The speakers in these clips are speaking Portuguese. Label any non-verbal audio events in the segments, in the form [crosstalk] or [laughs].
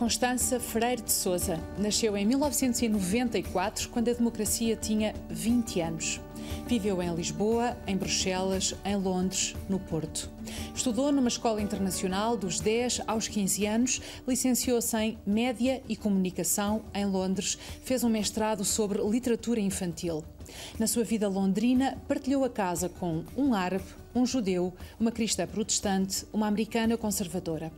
Constança Freire de Souza nasceu em 1994, quando a democracia tinha 20 anos. Viveu em Lisboa, em Bruxelas, em Londres, no Porto. Estudou numa escola internacional dos 10 aos 15 anos, licenciou-se em Média e Comunicação em Londres, fez um mestrado sobre literatura infantil. Na sua vida londrina, partilhou a casa com um árabe, um judeu, uma cristã protestante, uma americana conservadora.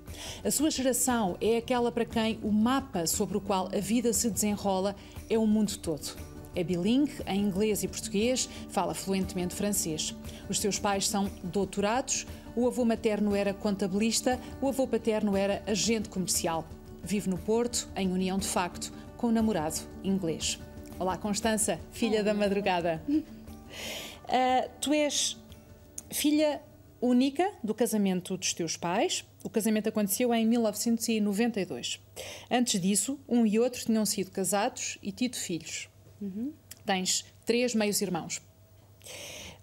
A sua geração é aquela para quem o mapa sobre o qual a vida se desenrola é o mundo todo. É bilingue em inglês e português, fala fluentemente francês. Os seus pais são doutorados, o avô materno era contabilista, o avô paterno era agente comercial. Vive no Porto, em união de facto, com o namorado inglês. Olá, Constança, filha Olá. da madrugada. Uh, [laughs] tu és filha única do casamento dos teus pais. O casamento aconteceu em 1992. Antes disso, um e outro tinham sido casados e tido filhos. Uhum. Tens três meios-irmãos.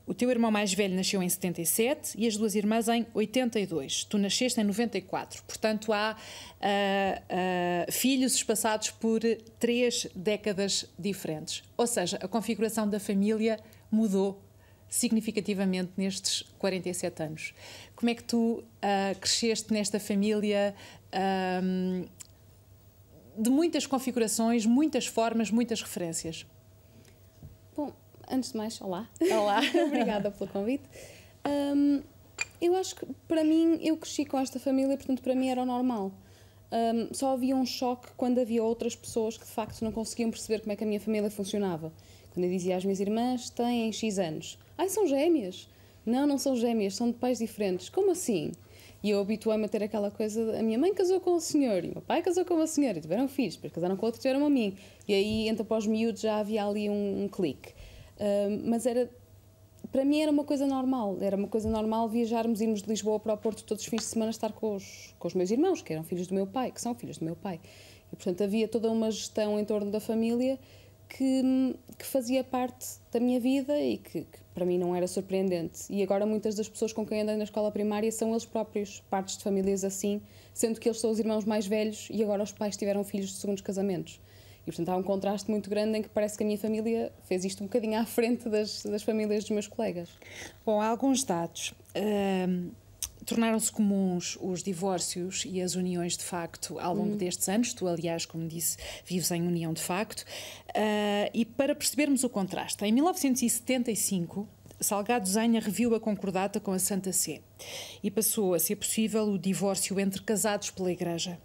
O teu irmão mais velho nasceu em 77 e as duas irmãs em 82. Tu nasceste em 94. Portanto, há uh, uh, filhos espaçados por três décadas diferentes. Ou seja, a configuração da família mudou significativamente nestes 47 anos. Como é que tu uh, cresceste nesta família um, de muitas configurações, muitas formas, muitas referências? Bom, antes de mais, olá. Olá. [laughs] Obrigada pelo convite. Um, eu acho que para mim, eu cresci com esta família, portanto, para mim era o normal. Um, só havia um choque quando havia outras pessoas que de facto não conseguiam perceber como é que a minha família funcionava. Quando eu dizia às minhas irmãs, têm X anos. Ai, são gêmeas. Não, não são gêmeas, são de pais diferentes. Como assim? E eu habituei-me a ter aquela coisa: a minha mãe casou com o senhor, e o meu pai casou com uma senhora, e tiveram filhos, depois casaram com outro, tiveram a mim. E aí, entre após miúdos, já havia ali um, um clique. Uh, mas era. Para mim era uma coisa normal, era uma coisa normal viajarmos, irmos de Lisboa para o Porto todos os fins de semana estar com os, com os meus irmãos, que eram filhos do meu pai, que são filhos do meu pai. E portanto havia toda uma gestão em torno da família que, que fazia parte da minha vida e que, que, para mim não era surpreendente. E agora muitas das pessoas com quem andei na escola primária são eles próprios partes de famílias assim, sendo que eles são os irmãos mais velhos e agora os pais tiveram filhos de segundos casamentos. E portanto há um contraste muito grande em que parece que a minha família fez isto um bocadinho à frente das, das famílias dos meus colegas. Bom, há alguns dados. Tornaram-se comuns os divórcios e as uniões de facto ao longo uhum. destes anos. Tu, aliás, como disse, vives em união de facto. Uh, e para percebermos o contraste, em 1975, Salgado Zenha reviu a concordata com a Santa Sé e passou a ser possível o divórcio entre casados pela Igreja.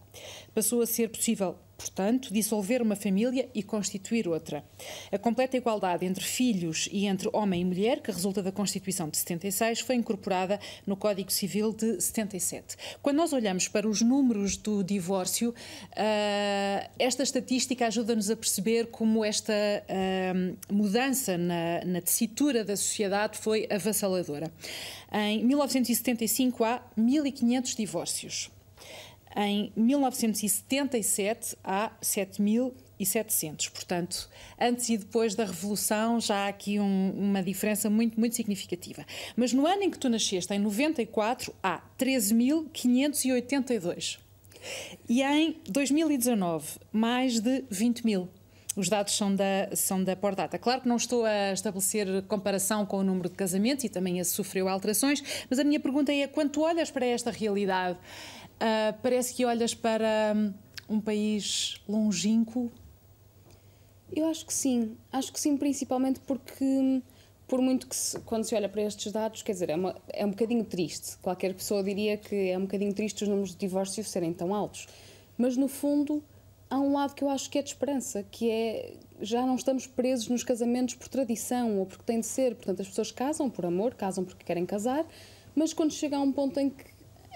Passou a ser possível portanto, dissolver uma família e constituir outra. A completa igualdade entre filhos e entre homem e mulher, que resulta da Constituição de 76, foi incorporada no Código Civil de 77. Quando nós olhamos para os números do divórcio, uh, esta estatística ajuda-nos a perceber como esta uh, mudança na, na tessitura da sociedade foi avassaladora. Em 1975 há 1.500 divórcios. Em 1977 há 7.700. Portanto, antes e depois da Revolução já há aqui um, uma diferença muito, muito significativa. Mas no ano em que tu nasceste, em 94, há 13.582. E em 2019, mais de 20 mil. Os dados são da, são da Pordata. Claro que não estou a estabelecer comparação com o número de casamentos e também esse sofreu alterações, mas a minha pergunta é: quando tu olhas para esta realidade, Uh, parece que olhas para hum, um país longínquo? Eu acho que sim. Acho que sim, principalmente porque, hum, por muito que se, quando se olha para estes dados, quer dizer, é, uma, é um bocadinho triste. Qualquer pessoa diria que é um bocadinho triste os números de divórcio serem tão altos. Mas, no fundo, há um lado que eu acho que é de esperança, que é já não estamos presos nos casamentos por tradição ou porque tem de ser. Portanto, as pessoas casam por amor, casam porque querem casar, mas quando chega a um ponto em que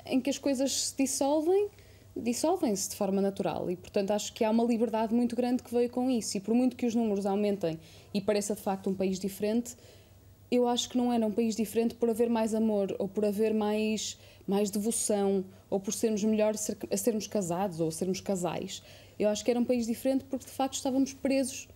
em que as coisas se dissolvem, dissolvem-se de forma natural e, portanto, acho que há uma liberdade muito grande que veio com isso. E por muito que os números aumentem e pareça de facto um país diferente, eu acho que não era um país diferente por haver mais amor ou por haver mais, mais devoção ou por sermos melhor a sermos casados ou sermos casais. Eu acho que era um país diferente porque de facto estávamos presos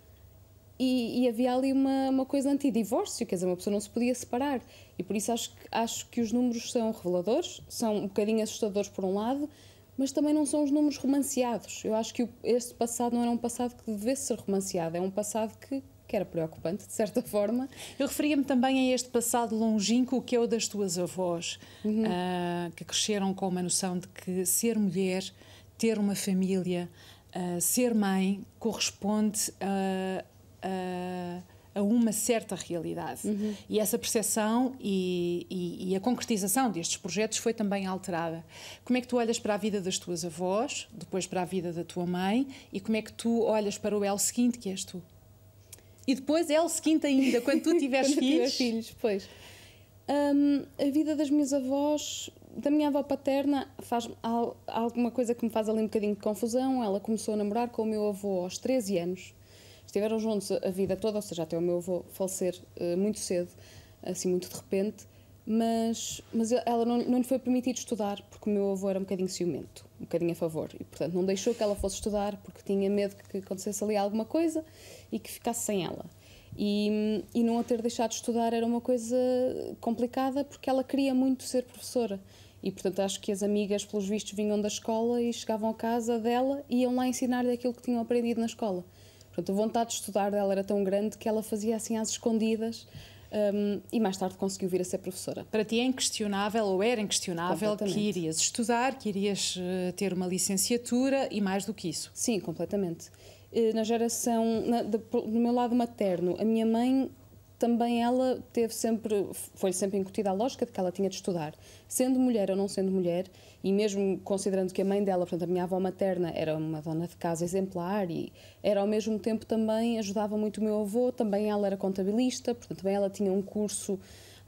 e, e, havia ali uma, uma coisa anti-divórcio, quer dizer, uma pessoa não se podia separar. E por isso acho que, acho que os números são reveladores, são um bocadinho assustadores por um lado, mas também não são os números romanceados. Eu acho que este passado não era um passado que devesse ser romanceado, é um passado que, que era preocupante, de certa forma. Eu referia-me também a este passado longínquo que é o das tuas avós, uhum. uh, que cresceram com uma noção de que ser mulher, ter uma família, uh, ser mãe, corresponde a. Uh, a uma certa realidade. Uhum. E essa percepção e, e, e, a concretização destes projetos foi também alterada. Como é que tu olhas para a vida das tuas avós, depois para a vida da tua mãe, e como é que tu olhas para o El seguinte, que és tu? E depois é o seguinte ainda, quando tu [laughs] tiveres filhos. filhos, pois. Um, a vida das minhas avós, da minha avó paterna, faz alguma coisa que me faz ali um bocadinho de confusão. Ela começou a namorar com o meu avô aos 13 anos estiveram juntos a vida toda, ou seja, até o meu avô falecer uh, muito cedo, assim, muito de repente, mas, mas ela não, não lhe foi permitido estudar porque o meu avô era um bocadinho ciumento, um bocadinho a favor, e portanto não deixou que ela fosse estudar porque tinha medo que acontecesse ali alguma coisa e que ficasse sem ela. E, e não a ter deixado de estudar era uma coisa complicada porque ela queria muito ser professora. E, portanto, acho que as amigas, pelos vistos, vinham da escola e chegavam a casa dela e iam lá ensinar-lhe aquilo que tinham aprendido na escola. Portanto, a vontade de estudar dela era tão grande que ela fazia assim às escondidas um, e mais tarde conseguiu vir a ser professora. Para ti é inquestionável, ou era inquestionável, que irias estudar, que irias uh, ter uma licenciatura e mais do que isso? Sim, completamente. Uh, na geração, na, do meu lado materno, a minha mãe também ela teve sempre, foi sempre incutida a lógica de que ela tinha de estudar. Sendo mulher ou não sendo mulher, e mesmo considerando que a mãe dela, portanto a minha avó materna, era uma dona de casa exemplar e era ao mesmo tempo também, ajudava muito o meu avô, também ela era contabilista, portanto também ela tinha um curso,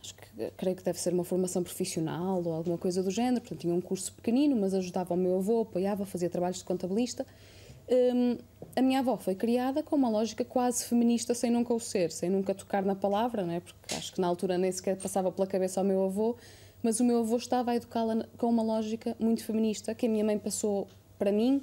acho que creio que deve ser uma formação profissional ou alguma coisa do género, portanto tinha um curso pequenino, mas ajudava o meu avô, apoiava, fazia trabalhos de contabilista. Um, a minha avó foi criada com uma lógica quase feminista, sem nunca o ser, sem nunca tocar na palavra, né? porque acho que na altura nem sequer passava pela cabeça ao meu avô, mas o meu avô estava a educá-la com uma lógica muito feminista, que a minha mãe passou para mim,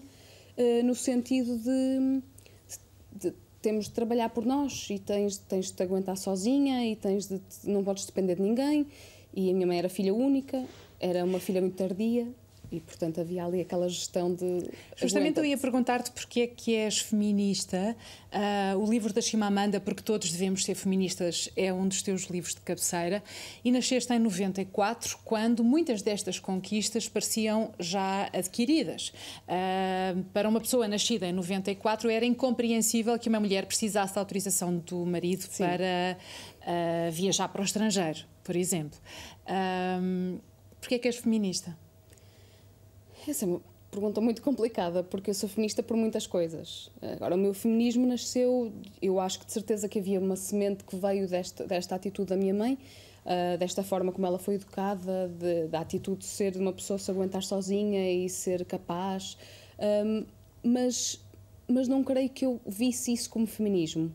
uh, no sentido de, de, de, temos de trabalhar por nós e tens, tens de te aguentar sozinha e tens de, não podes depender de ninguém. E a minha mãe era filha única, era uma filha muito tardia, e portanto havia ali aquela gestão de justamente eu ia perguntar-te porque é que és feminista. Uh, o livro da Chimamanda porque todos devemos ser feministas é um dos teus livros de cabeceira. E nasceste em 94 quando muitas destas conquistas pareciam já adquiridas. Uh, para uma pessoa nascida em 94 era incompreensível que uma mulher precisasse da autorização do marido Sim. para uh, viajar para o estrangeiro por exemplo. Um, porque é que és feminista essa é uma pergunta muito complicada, porque eu sou feminista por muitas coisas. Agora, o meu feminismo nasceu, eu acho que de certeza que havia uma semente que veio desta, desta atitude da minha mãe, uh, desta forma como ela foi educada, de, da atitude de ser de uma pessoa se aguentar sozinha e ser capaz. Um, mas, mas não creio que eu visse isso como feminismo.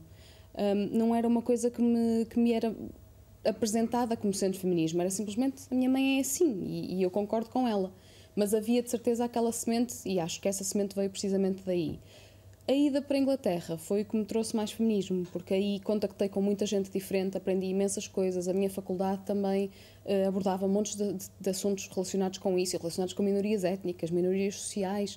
Um, não era uma coisa que me, que me era apresentada como sendo feminismo, era simplesmente a minha mãe é assim e, e eu concordo com ela mas havia de certeza aquela semente e acho que essa semente veio precisamente daí. A ida para a Inglaterra foi o que me trouxe mais feminismo, porque aí contactei com muita gente diferente, aprendi imensas coisas. A minha faculdade também uh, abordava montes de, de, de, assuntos relacionados com isso, relacionados com minorias étnicas, minorias sociais.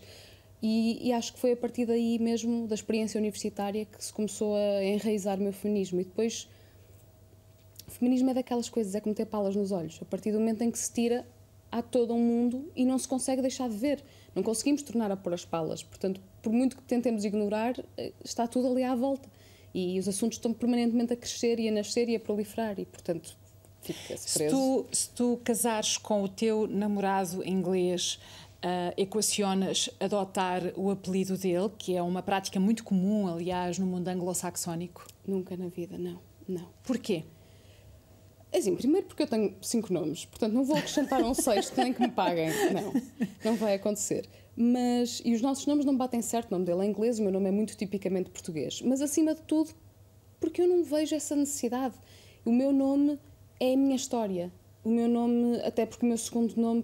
E, e, acho que foi a partir daí mesmo, da experiência universitária, que se começou a enraizar o meu feminismo. E depois, o feminismo é daquelas coisas, é como ter palas nos olhos. A partir do momento em que se tira, há todo um mundo e não se consegue deixar de ver. Não conseguimos tornar a pôr as palas. Portanto, por muito que tentemos ignorar, eh, está tudo ali à volta. E os assuntos estão permanentemente a crescer e a nascer e a proliferar. E, portanto, fica Se tu, se tu casares com o teu namorado inglês, uh, equacionas adotar o apelido dele, que é uma prática muito comum, aliás, no mundo anglo-saxónico? Nunca na vida, não. Não. Porquê? É assim, primeiro porque eu tenho cinco nomes, portanto não vou acrescentar um sexto nem que me paguem. Não, não vai acontecer. Mas, e os nossos nomes não batem certo, o nome dele é inglês, o meu nome é muito tipicamente português. Mas acima de tudo, porque eu não vejo essa necessidade. O meu nome é a minha história. O meu nome, até porque o meu segundo nome,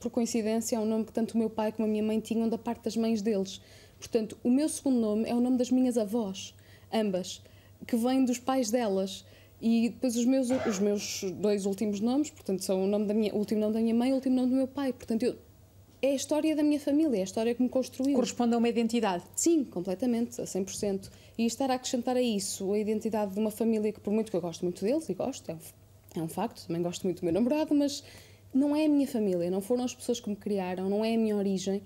por coincidência, é um nome que tanto o meu pai como a minha mãe tinham da parte das mães deles. Portanto, o meu segundo nome é o nome das minhas avós, ambas, que vêm dos pais delas. E depois os meus, os meus dois últimos nomes, portanto, são o, nome da minha, o último nome da minha mãe e o último nome do meu pai. Portanto, eu é a história da minha família, é a história que me construiu. Corresponde a uma identidade? Sim, completamente, a 100%. E estar a acrescentar a isso a identidade de uma família que, por muito que eu gosto muito deles, e gosto, é um, é um facto, também gosto muito do meu namorado, mas não é a minha família, não foram as pessoas que me criaram, não é a minha origem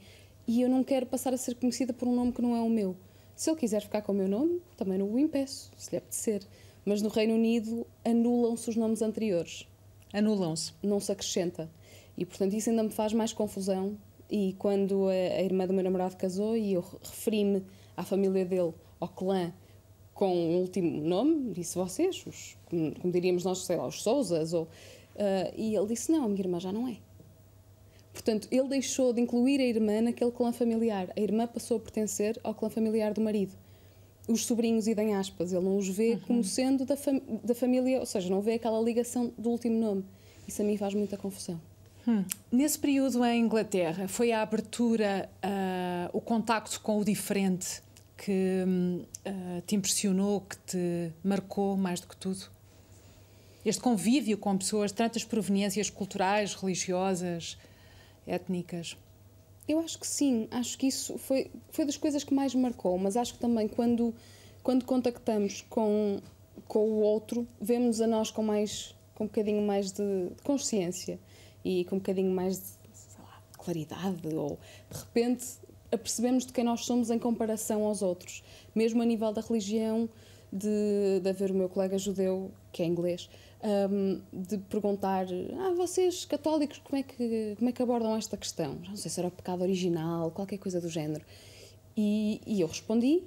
e eu não quero passar a ser conhecida por um nome que não é o meu. Se ele quiser ficar com o meu nome, também não o impeço, se lhe apetecer. Mas no Reino Unido anulam-se os nomes anteriores. Anulam-se? Não se acrescenta. E portanto isso ainda me faz mais confusão. E quando a, irmã do meu namorado casou e eu referi-me à família dele, ao clã, com o último nome, disse vocês, os, como, diríamos nós, sei lá, os Sousas, ou, uh, e ele disse: Não, a minha irmã já não é. Portanto, ele deixou de incluir a irmã naquele clã familiar. A irmã passou a pertencer ao clã familiar do marido. Os sobrinhos, idem aspas, ele não os vê uhum. como sendo da, fam da família, ou seja, não vê aquela ligação do último nome. Isso a mim faz muita confusão. Hum. Nesse período em Inglaterra, foi a abertura, uh, o contacto com o diferente que uh, te impressionou, que te marcou mais do que tudo? Este convívio com pessoas de tantas proveniências culturais, religiosas, étnicas? Eu acho que sim, acho que isso foi, foi das coisas que mais me marcou, mas acho que também quando, quando contactamos com, com o outro, vemos a nós com, mais, com um bocadinho mais de, de consciência e com um bocadinho mais de lá, claridade, ou de repente apercebemos de quem nós somos em comparação aos outros, mesmo a nível da religião, de, de haver o meu colega judeu, que é inglês, um, de perguntar: ah, vocês católicos, como é, que, como é que abordam esta questão? Não sei se era o pecado original, qualquer coisa do género. E, e eu respondi,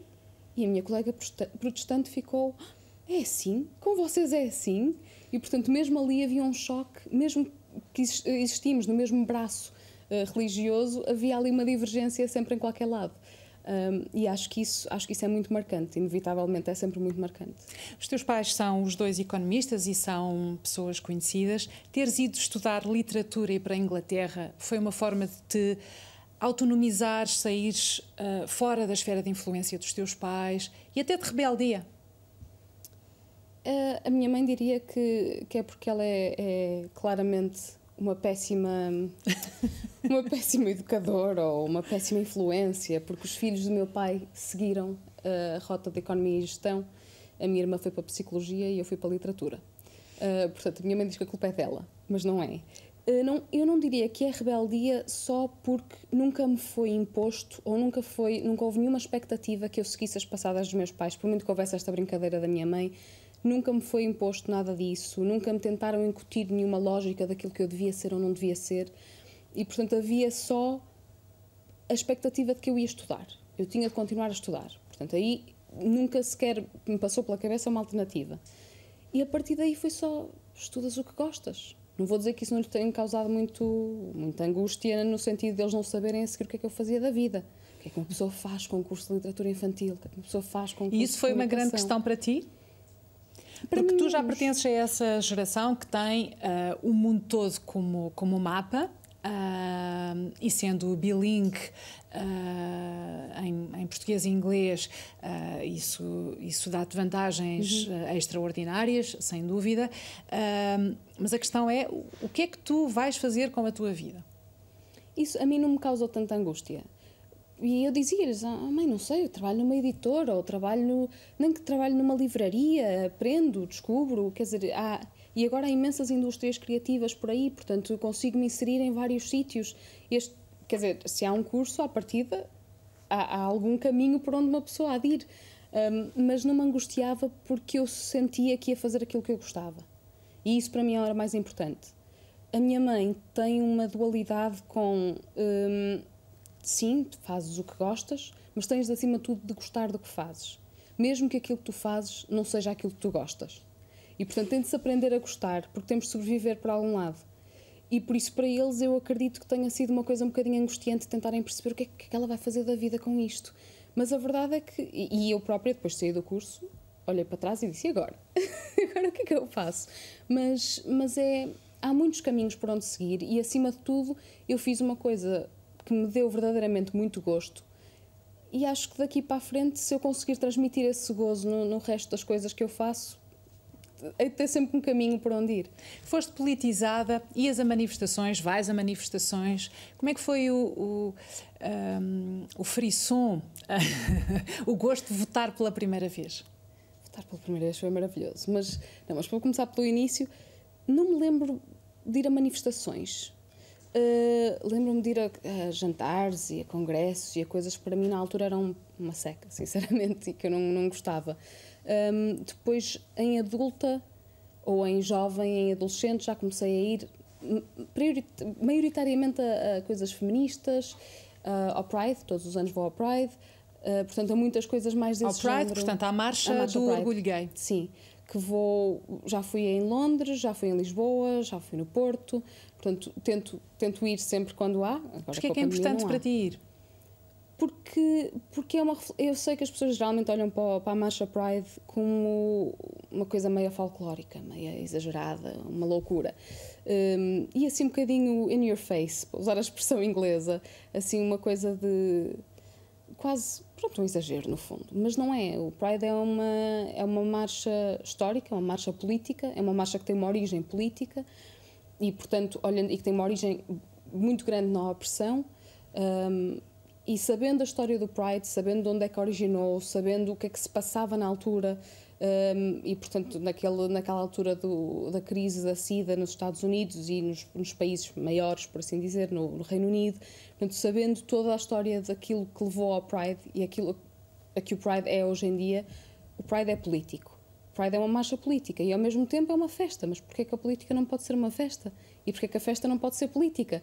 e a minha colega protestante ficou: é assim? Com vocês é assim? E portanto, mesmo ali havia um choque, mesmo que existimos no mesmo braço uh, religioso, havia ali uma divergência sempre em qualquer lado. Um, e acho que, isso, acho que isso é muito marcante, inevitavelmente é sempre muito marcante. Os teus pais são os dois economistas e são pessoas conhecidas. Teres ido estudar literatura e para a Inglaterra foi uma forma de te autonomizar, sair uh, fora da esfera de influência dos teus pais e até de rebeldia? Uh, a minha mãe diria que, que é porque ela é, é claramente uma péssima uma péssima educadora ou uma péssima influência, porque os filhos do meu pai seguiram a rota de economia e gestão. A minha irmã foi para a psicologia e eu fui para a literatura. Uh, portanto, a minha mãe diz que a culpa é dela, mas não é. Uh, não, eu não diria que é rebeldia só porque nunca me foi imposto ou nunca foi nunca houve nenhuma expectativa que eu seguisse as passadas dos meus pais, por muito que houvesse esta brincadeira da minha mãe, Nunca me foi imposto nada disso, nunca me tentaram incutir nenhuma lógica daquilo que eu devia ser ou não devia ser. E, portanto, havia só a expectativa de que eu ia estudar. Eu tinha de continuar a estudar. Portanto, aí nunca sequer me passou pela cabeça uma alternativa. E a partir daí foi só estudas o que gostas. Não vou dizer que isso não lhes tenha causado muito, muita angústia no sentido de eles não saberem a seguir o que é que eu fazia da vida. O que é que uma pessoa faz com o curso de literatura infantil? O que é que uma pessoa faz com o curso E isso foi uma grande questão para ti? Para Porque tu já pertences a essa geração que tem uh, o mundo todo como, como mapa. Uh, e sendo bilingue uh, em, em, português e inglês, uh, isso, isso dá-te vantagens uhum. extraordinárias, sem dúvida. mas a questão é: o que é que tu vais fazer com a tua vida? Isso a mim não me causou tanta angústia. E eu dizia-lhes, ah, mãe, não sei, eu trabalho numa editora, ou trabalho, no, nem que trabalho numa livraria, aprendo, descubro, quer dizer, há, e agora há imensas indústrias criativas por aí, portanto, consigo me inserir em vários sítios. Este, quer dizer, se há um curso, à partida, há, há algum caminho por onde uma pessoa há de ir. Um, mas não me angustiava porque eu sentia que ia fazer aquilo que eu gostava. E isso para mim era mais importante. A minha mãe tem uma dualidade com. Um, sim, fazes o que gostas, mas tens acima de tudo de gostar do que fazes. Mesmo que aquilo que tu fazes não seja aquilo que tu gostas. E portanto tem de se aprender a gostar, porque temos de sobreviver para algum lado. E por isso, para eles, eu acredito que tenha sido uma coisa um bocadinho angustiante tentarem perceber o que é que ela vai fazer da vida com isto. Mas a verdade é que, e eu própria, depois de sair do curso, olhei para trás e disse: e agora? [laughs] agora o que é que eu faço? Mas, mas é. Há muitos caminhos por onde seguir e, acima de tudo, eu fiz uma coisa que me deu verdadeiramente muito gosto. E acho que daqui para a frente, se eu conseguir transmitir esse gozo no, no resto das coisas que eu faço, hei de ter sempre um caminho para onde ir. Foste politizada, ias a manifestações, vais a manifestações. Como é que foi o, o, um, o frisson, [laughs] o gosto de votar pela primeira vez? Votar pela primeira vez foi maravilhoso, mas, não, mas para começar pelo início, não me lembro de ir a manifestações. Uh, Lembro-me de ir a, a, jantares e a congressos e a coisas que para mim na altura eram uma seca, [laughs] sinceramente, e que eu não, não gostava. Um, depois, em adulta ou em jovem, em adolescente, já comecei a ir maioritariamente a, a coisas feministas, uh, ao Pride, todos os anos vou ao Pride, uh, portanto, a muitas coisas mais desse Ao Pride, género. portanto, à marcha, marcha do Pride. Orgulho Gay. Sim, que vou, já fui em Londres, já fui em Lisboa, já fui no Porto, portanto, tento, tento ir sempre quando há. Agora, Porquê é que é importante para ti ir? porque, porque é uma, eu sei que as pessoas geralmente olham para, para a Marcha Pride como uma coisa meio folclórica, meio exagerada, uma loucura. Um, e assim um bocadinho in your face, para usar a expressão inglesa, assim uma coisa de quase, pronto, um exagero no fundo, mas não é. O Pride é uma, é uma marcha histórica, é uma marcha política, é uma marcha que tem uma origem política e, portanto, olhando, e que tem uma origem muito grande na opressão. Um, e sabendo a história do Pride, sabendo de onde é que originou, sabendo o que é que se passava na altura, um, e portanto naquele, naquela altura do, da crise da SIDA nos Estados Unidos e nos, nos países maiores, por assim dizer, no, no, Reino Unido, portanto, sabendo toda a história daquilo que levou ao Pride e aquilo a que o Pride é hoje em dia, o Pride é político. O Pride é uma marcha política e ao mesmo tempo é uma festa, mas porquê é que a política não pode ser uma festa? E porquê é que a festa não pode ser política?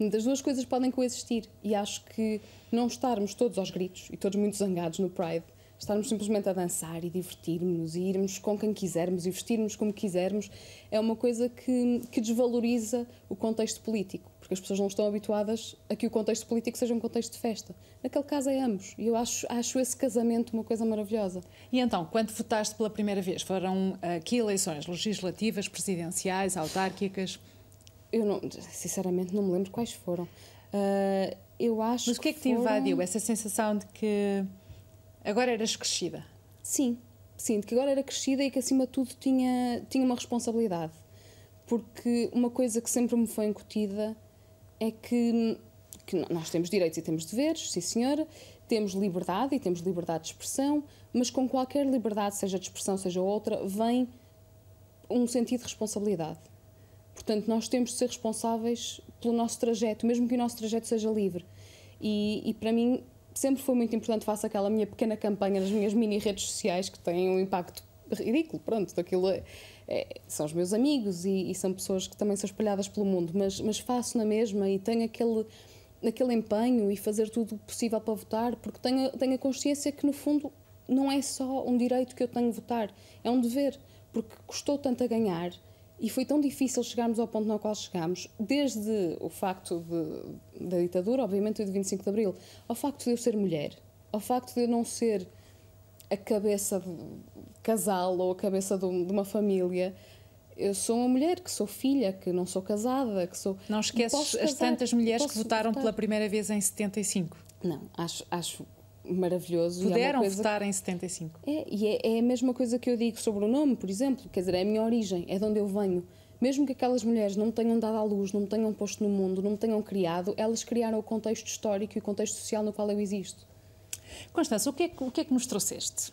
As duas coisas podem coexistir e acho que não estarmos todos aos gritos e todos muito zangados no Pride, estarmos simplesmente a dançar e divertirmos e irmos com quem quisermos e vestirmos como quisermos, é uma coisa que, que desvaloriza o contexto político, porque as pessoas não estão habituadas a que o contexto político seja um contexto de festa. Naquele caso é ambos e eu acho, acho esse casamento uma coisa maravilhosa. E então, quando votaste pela primeira vez, foram aqui eleições legislativas, presidenciais, autárquicas? Eu não, sinceramente não me lembro quais foram. Uh, eu acho Mas o que é que te foram... invadiu? Essa sensação de que agora eras crescida? Sim, de que agora era crescida e que acima de tudo tinha, tinha uma responsabilidade. Porque uma coisa que sempre me foi incutida é que, que nós temos direitos e temos deveres, sim senhora, temos liberdade e temos liberdade de expressão, mas com qualquer liberdade, seja de expressão, seja outra, vem um sentido de responsabilidade. Portanto, nós temos de ser responsáveis pelo nosso trajeto, mesmo que o nosso trajeto seja livre. E, e para mim sempre foi muito importante, faço aquela minha pequena campanha nas minhas mini redes sociais que têm um impacto ridículo, pronto, daquilo é, é, são os meus amigos e, e, são pessoas que também são espalhadas pelo mundo, mas, mas faço na mesma e tenho aquele, aquele empenho e fazer tudo possível para votar, porque tenho, tenho a consciência que no fundo não é só um direito que eu tenho de votar, é um dever, porque custou tanto a ganhar e foi tão difícil chegarmos ao ponto no qual chegamos, desde o facto de, da ditadura, obviamente, de 25 de Abril, ao facto de eu ser mulher, ao facto de eu não ser a cabeça de casal ou a cabeça de, uma família. Eu sou uma mulher que sou filha, que não sou casada, que sou. Não esqueces as tantas mulheres que votaram votar. pela primeira vez em 75? Não, acho, acho maravilhoso. É Puderam é votar que... em 75. É, e é, é, a mesma coisa que eu digo sobre o nome, por exemplo, quer dizer, é a minha origem, é de onde eu venho. Mesmo que aquelas mulheres não me tenham dado à luz, não me tenham posto no mundo, não me tenham criado, elas criaram o contexto histórico e o contexto social no qual eu existo. Constança, o que é, o que, é que nos trouxeste?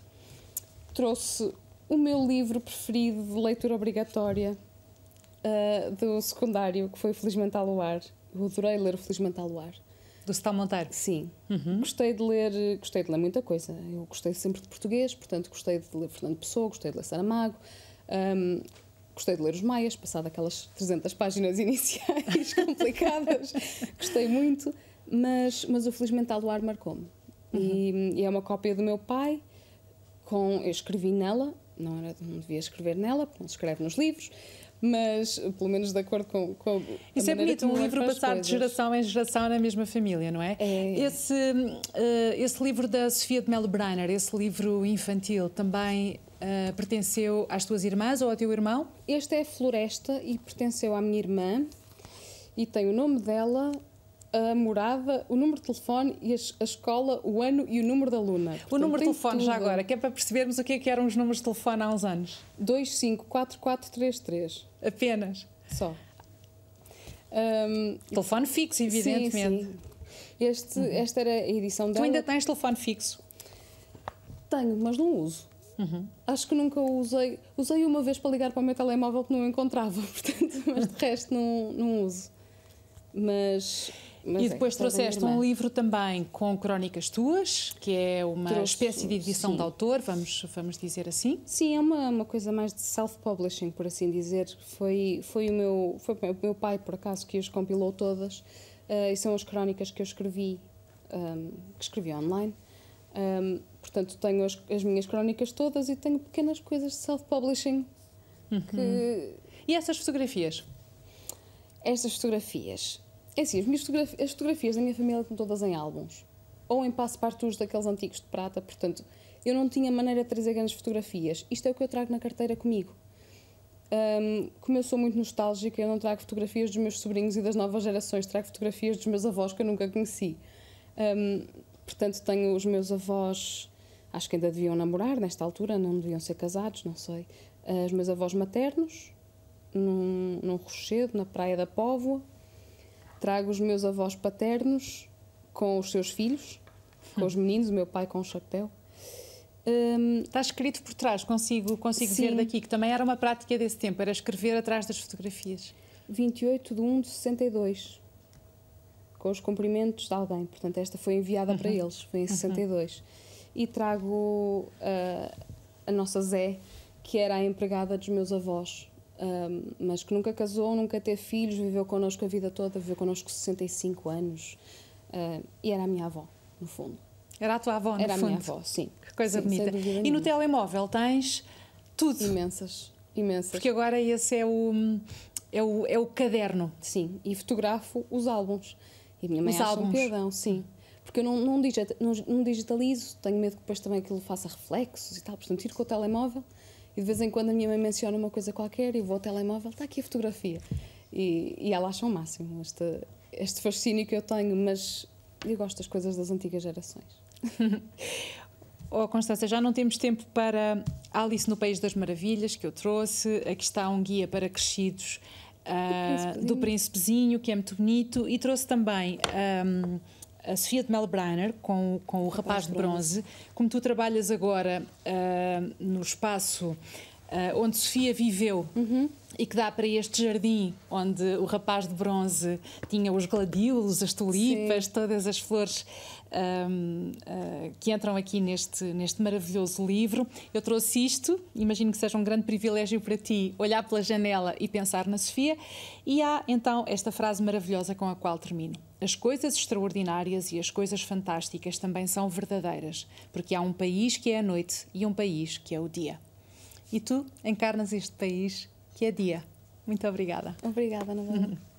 Trouxe o meu livro preferido de leitura obrigatória uh, do secundário, que foi Felizmente ao Luar. Eu adorei ler o Felizmente ao Luar. Do Cetal Monteiro? Sim. Uhum. Gostei de ler, gostei de ler muita coisa. Eu gostei sempre de português, portanto gostei de ler Fernando Pessoa, gostei de ler Saramago, um, gostei de ler os Maias, passado aquelas 300 páginas [laughs] iniciais complicadas. [laughs] gostei muito, mas, mas o Felizmente Ar marcou-me. Uhum. E, e, é uma cópia do meu pai, com, eu escrevi nela, não, era, não devia escrever nela, porque não se escreve nos livros, mas pelo menos de acordo com, com Isso é bonito, um livro passado de geração em geração na mesma família, não é? é. Esse, uh, esse livro da Sofia de Melo Breiner, esse livro infantil, também uh, pertenceu às tuas irmãs ou ao teu irmão? Este é Floresta e pertenceu à minha irmã e tem o nome dela a morada, o número de telefone e a, a escola, o ano e o número da aluna. Portanto, o número de telefone, tudo. já agora, que é para percebermos o que, é que eram os números de telefone há uns anos. 254433. Apenas. Só. Um, telefone fixo, evidentemente. Sim, sim. Este, uhum. Esta era a edição dela. Tu ainda tens telefone fixo? Tenho, mas não uso. Uhum. Acho que nunca usei. Usei uma vez para ligar para o meu telemóvel que não encontrava, [laughs] portanto, mas de resto não, não uso. Mas. Mas e depois é, trouxeste um livro também com crónicas tuas, que é uma Trouxe, espécie de edição sim. de autor, vamos, vamos dizer assim? Sim, é uma, uma coisa mais de self-publishing, por assim dizer. Foi, foi, o meu, foi o meu pai, por acaso, que as compilou todas. Uh, e são as crónicas que eu escrevi, um, que escrevi online. Um, portanto, tenho as, as, minhas crónicas todas e tenho pequenas coisas de self-publishing. Uhum. Que... E essas fotografias? Estas fotografias. É assim, as, fotografias, as fotografias da minha família estão todas em álbuns. Ou em passe-partout daqueles antigos de prata. Portanto, eu não tinha maneira de trazer grandes fotografias. Isto é o que eu trago na carteira comigo. Um, como eu sou muito nostálgica, eu não trago fotografias dos meus sobrinhos e das novas gerações, trago fotografias dos meus avós que eu nunca conheci. Um, Portanto, tenho os meus avós, acho que ainda deviam namorar nesta altura, não deviam ser casados, não sei. Uh, os meus avós maternos, num, num rochedo, na Praia da Póvoa. Trago os meus avós paternos com os seus filhos, com os meninos, o meu pai com o chapéu. Um, Está escrito por trás, consigo, consigo ver daqui, que também era uma prática desse tempo, era escrever atrás das fotografias. 28 de 1 de 62 com os cumprimentos de alguém. Portanto, esta foi enviada uhum. para eles, foi em 62. Uhum. E trago uh, a nossa Zé, que era a empregada dos meus avós, um, mas que nunca casou, nunca teve filhos, viveu connosco a vida toda, viveu connosco 65 anos. Uh, e era a minha avó, no fundo. Era a tua avó, no era fundo? Era a minha avó, sim. Que coisa sim, bonita. E no telemóvel tens tudo? Imensas, imensas. Porque agora esse é o, é o, é o caderno. Sim, e fotografo os álbuns. E a minha mãe Os acha álbuns. um piadão, sim. Porque eu não, não, digita, não, não, digitalizo, tenho medo que depois também aquilo faça reflexos e tal. Portanto, tiro com o telemóvel e de vez em quando a minha mãe menciona uma coisa qualquer e vou ao telemóvel, está aqui a fotografia. E, e ela acha o máximo este, este fascínio que eu tenho, mas eu gosto das coisas das antigas gerações. [laughs] Oh, Constância, já não temos tempo para Alice no País das Maravilhas, que eu trouxe. Aqui está um guia para crescidos uh, do Príncipezinho, que é muito bonito, e trouxe também um, a Sofia de Melbrenner com, com o Rapaz de Bronze. Como tu trabalhas agora uh, no espaço uh, onde Sofia viveu uhum. E que dá para este jardim onde o rapaz de bronze tinha os gladiolos, as tulipas, Sim. todas as flores um, uh, que entram aqui neste, neste maravilhoso livro. Eu trouxe isto, imagino que seja um grande privilégio para ti olhar pela janela e pensar na Sofia. E há então esta frase maravilhosa com a qual termino. As coisas extraordinárias e as coisas fantásticas também são verdadeiras, porque há um país que é a noite e um país que é o dia. E tu encarnas este país que é dia. Muito obrigada. Obrigada, Ana [laughs]